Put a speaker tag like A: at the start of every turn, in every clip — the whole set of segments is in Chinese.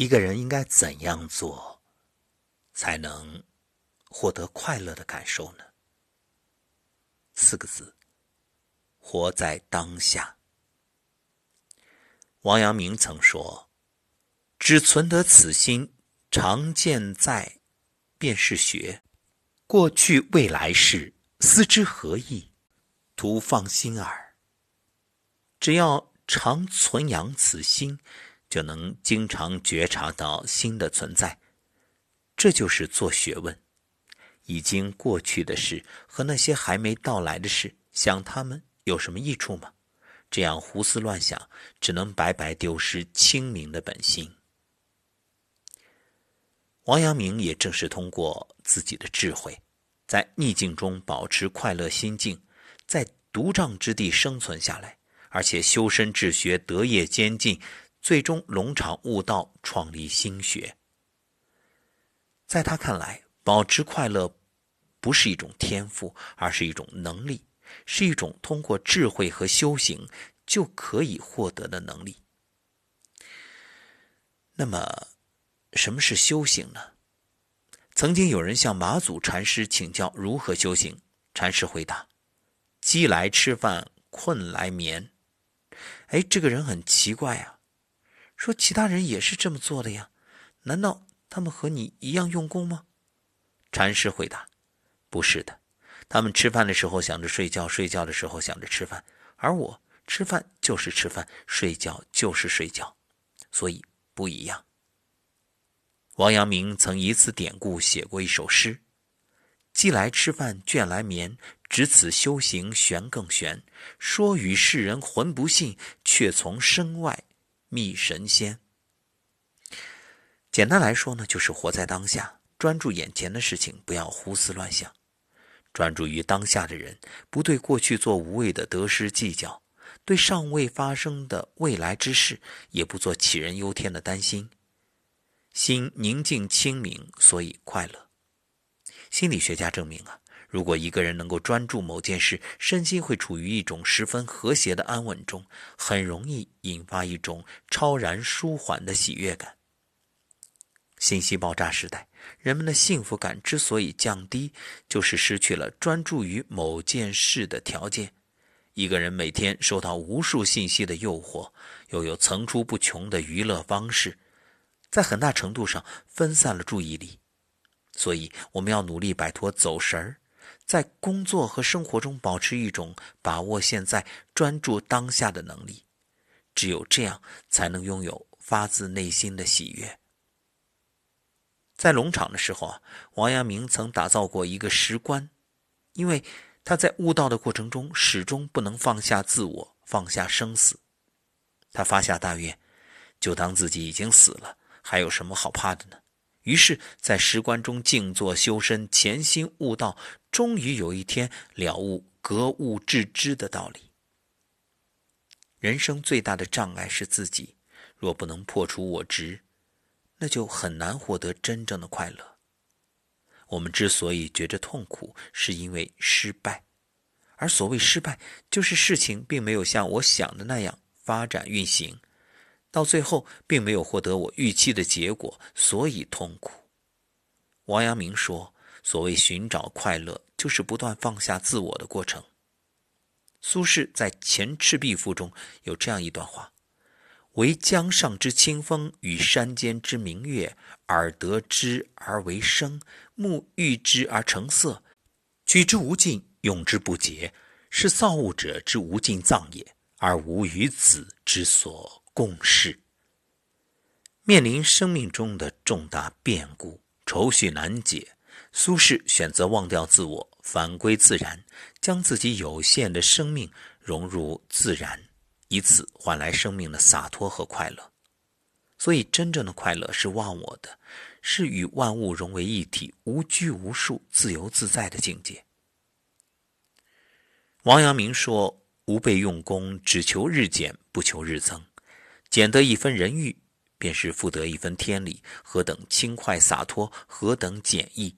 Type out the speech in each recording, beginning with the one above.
A: 一个人应该怎样做，才能获得快乐的感受呢？四个字：活在当下。王阳明曾说：“只存得此心，常健在，便是学。过去未来事，思之何益？徒放心耳。”只要常存养此心，就能经常觉察到新的存在。这就是做学问。已经过去的事和那些还没到来的事，想他们有什么益处吗？这样胡思乱想，只能白白丢失清明的本心。王阳明也正是通过自己的智慧，在逆境中保持快乐心境，在独障之地生存下来，而且修身治学，德业兼进，最终龙场悟道，创立心学。在他看来，保持快乐。不是一种天赋，而是一种能力，是一种通过智慧和修行就可以获得的能力。那么，什么是修行呢？曾经有人向马祖禅师请教如何修行，禅师回答：“饥来吃饭，困来眠。”哎，这个人很奇怪啊，说其他人也是这么做的呀，难道他们和你一样用功吗？禅师回答。不是的，他们吃饭的时候想着睡觉，睡觉的时候想着吃饭，而我吃饭就是吃饭，睡觉就是睡觉，所以不一样。王阳明曾以此典故写过一首诗：“既来吃饭，倦来眠，只此修行玄更玄。说与世人浑不信，却从身外觅神仙。”简单来说呢，就是活在当下，专注眼前的事情，不要胡思乱想。专注于当下的人，不对过去做无谓的得失计较，对尚未发生的未来之事也不做杞人忧天的担心。心宁静清明，所以快乐。心理学家证明啊，如果一个人能够专注某件事，身心会处于一种十分和谐的安稳中，很容易引发一种超然舒缓的喜悦感。信息爆炸时代。人们的幸福感之所以降低，就是失去了专注于某件事的条件。一个人每天受到无数信息的诱惑，又有层出不穷的娱乐方式，在很大程度上分散了注意力。所以，我们要努力摆脱走神儿，在工作和生活中保持一种把握现在、专注当下的能力。只有这样，才能拥有发自内心的喜悦。在龙场的时候啊，王阳明曾打造过一个石棺，因为他在悟道的过程中始终不能放下自我，放下生死。他发下大愿，就当自己已经死了，还有什么好怕的呢？于是，在石棺中静坐修身，潜心悟道，终于有一天了悟格物致知的道理。人生最大的障碍是自己，若不能破除我执。那就很难获得真正的快乐。我们之所以觉着痛苦，是因为失败，而所谓失败，就是事情并没有像我想的那样发展运行，到最后并没有获得我预期的结果，所以痛苦。王阳明说：“所谓寻找快乐，就是不断放下自我的过程。”苏轼在《前赤壁赋》中有这样一段话。为江上之清风与山间之明月，耳得之而为声，目遇之而成色，取之无尽，用之不竭，是造物者之无尽藏也，而吾与子之所共事。面临生命中的重大变故，愁绪难解，苏轼选择忘掉自我，返归自然，将自己有限的生命融入自然。以此换来生命的洒脱和快乐，所以真正的快乐是忘我的，是与万物融为一体、无拘无束、自由自在的境界。王阳明说：“吾辈用功，只求日减，不求日增。减得一分人欲，便是复得一分天理。何等轻快洒脱，何等简易！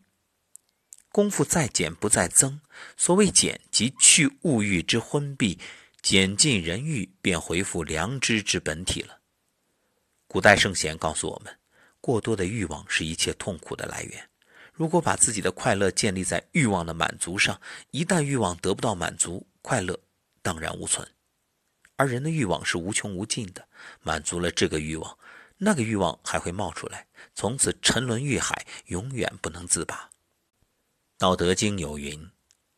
A: 功夫在减不在增。所谓减，即去物欲之昏蔽。”减尽人欲，便回复良知之本体了。古代圣贤告诉我们，过多的欲望是一切痛苦的来源。如果把自己的快乐建立在欲望的满足上，一旦欲望得不到满足，快乐荡然无存。而人的欲望是无穷无尽的，满足了这个欲望，那个欲望还会冒出来，从此沉沦欲海，永远不能自拔。《道德经》有云：“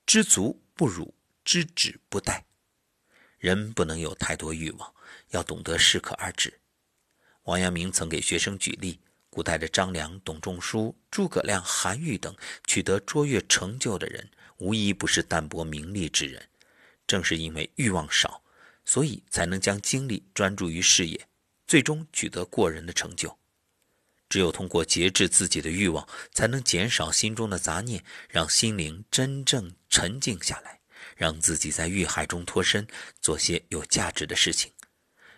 A: 知足不辱，知止不殆。”人不能有太多欲望，要懂得适可而止。王阳明曾给学生举例。古代的张良、董仲舒、诸葛亮、韩愈等取得卓越成就的人，无一不是淡泊名利之人。正是因为欲望少，所以才能将精力专注于事业，最终取得过人的成就。只有通过节制自己的欲望，才能减少心中的杂念，让心灵真正沉静下来，让自己在欲海中脱身，做些有价值的事情。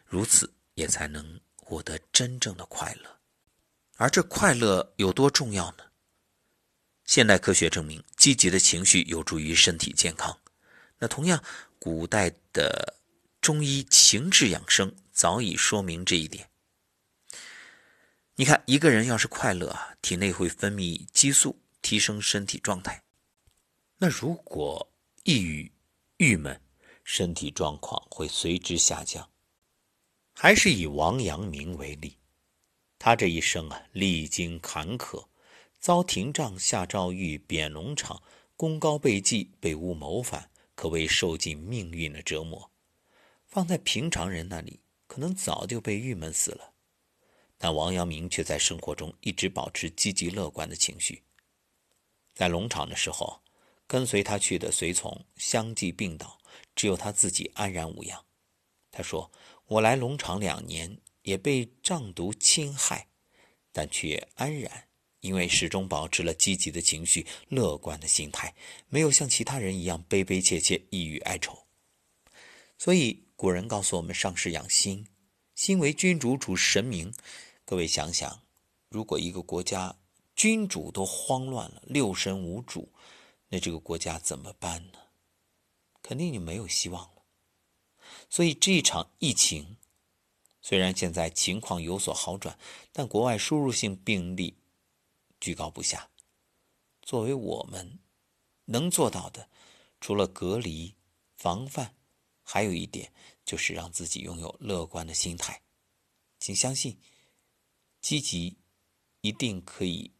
A: 如此，也才能获得真正的快乐。而这快乐有多重要呢？现代科学证明，积极的情绪有助于身体健康。那同样，古代的中医情志养生早已说明这一点。你看，一个人要是快乐啊，体内会分泌激素，提升身体状态。那如果抑郁、郁闷，身体状况会随之下降。还是以王阳明为例。他这一生啊，历经坎坷，遭廷杖下诏狱，贬农场，功高被忌，被诬谋反，可谓受尽命运的折磨。放在平常人那里，可能早就被郁闷死了。但王阳明却在生活中一直保持积极乐观的情绪。在农场的时候，跟随他去的随从相继病倒，只有他自己安然无恙。他说：“我来农场两年。”也被瘴毒侵害，但却安然，因为始终保持了积极的情绪、乐观的心态，没有像其他人一样悲悲切切、抑郁哀愁。所以古人告诉我们：上士养心，心为君主，主神明。各位想想，如果一个国家君主都慌乱了，六神无主，那这个国家怎么办呢？肯定就没有希望了。所以这一场疫情。虽然现在情况有所好转，但国外输入性病例居高不下。作为我们能做到的，除了隔离、防范，还有一点就是让自己拥有乐观的心态。请相信，积极一定可以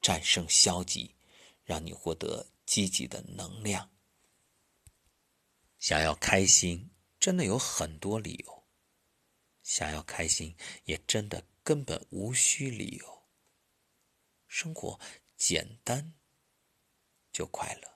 A: 战胜消极，让你获得积极的能量。想要开心，真的有很多理由。想要开心，也真的根本无需理由。生活简单就快乐。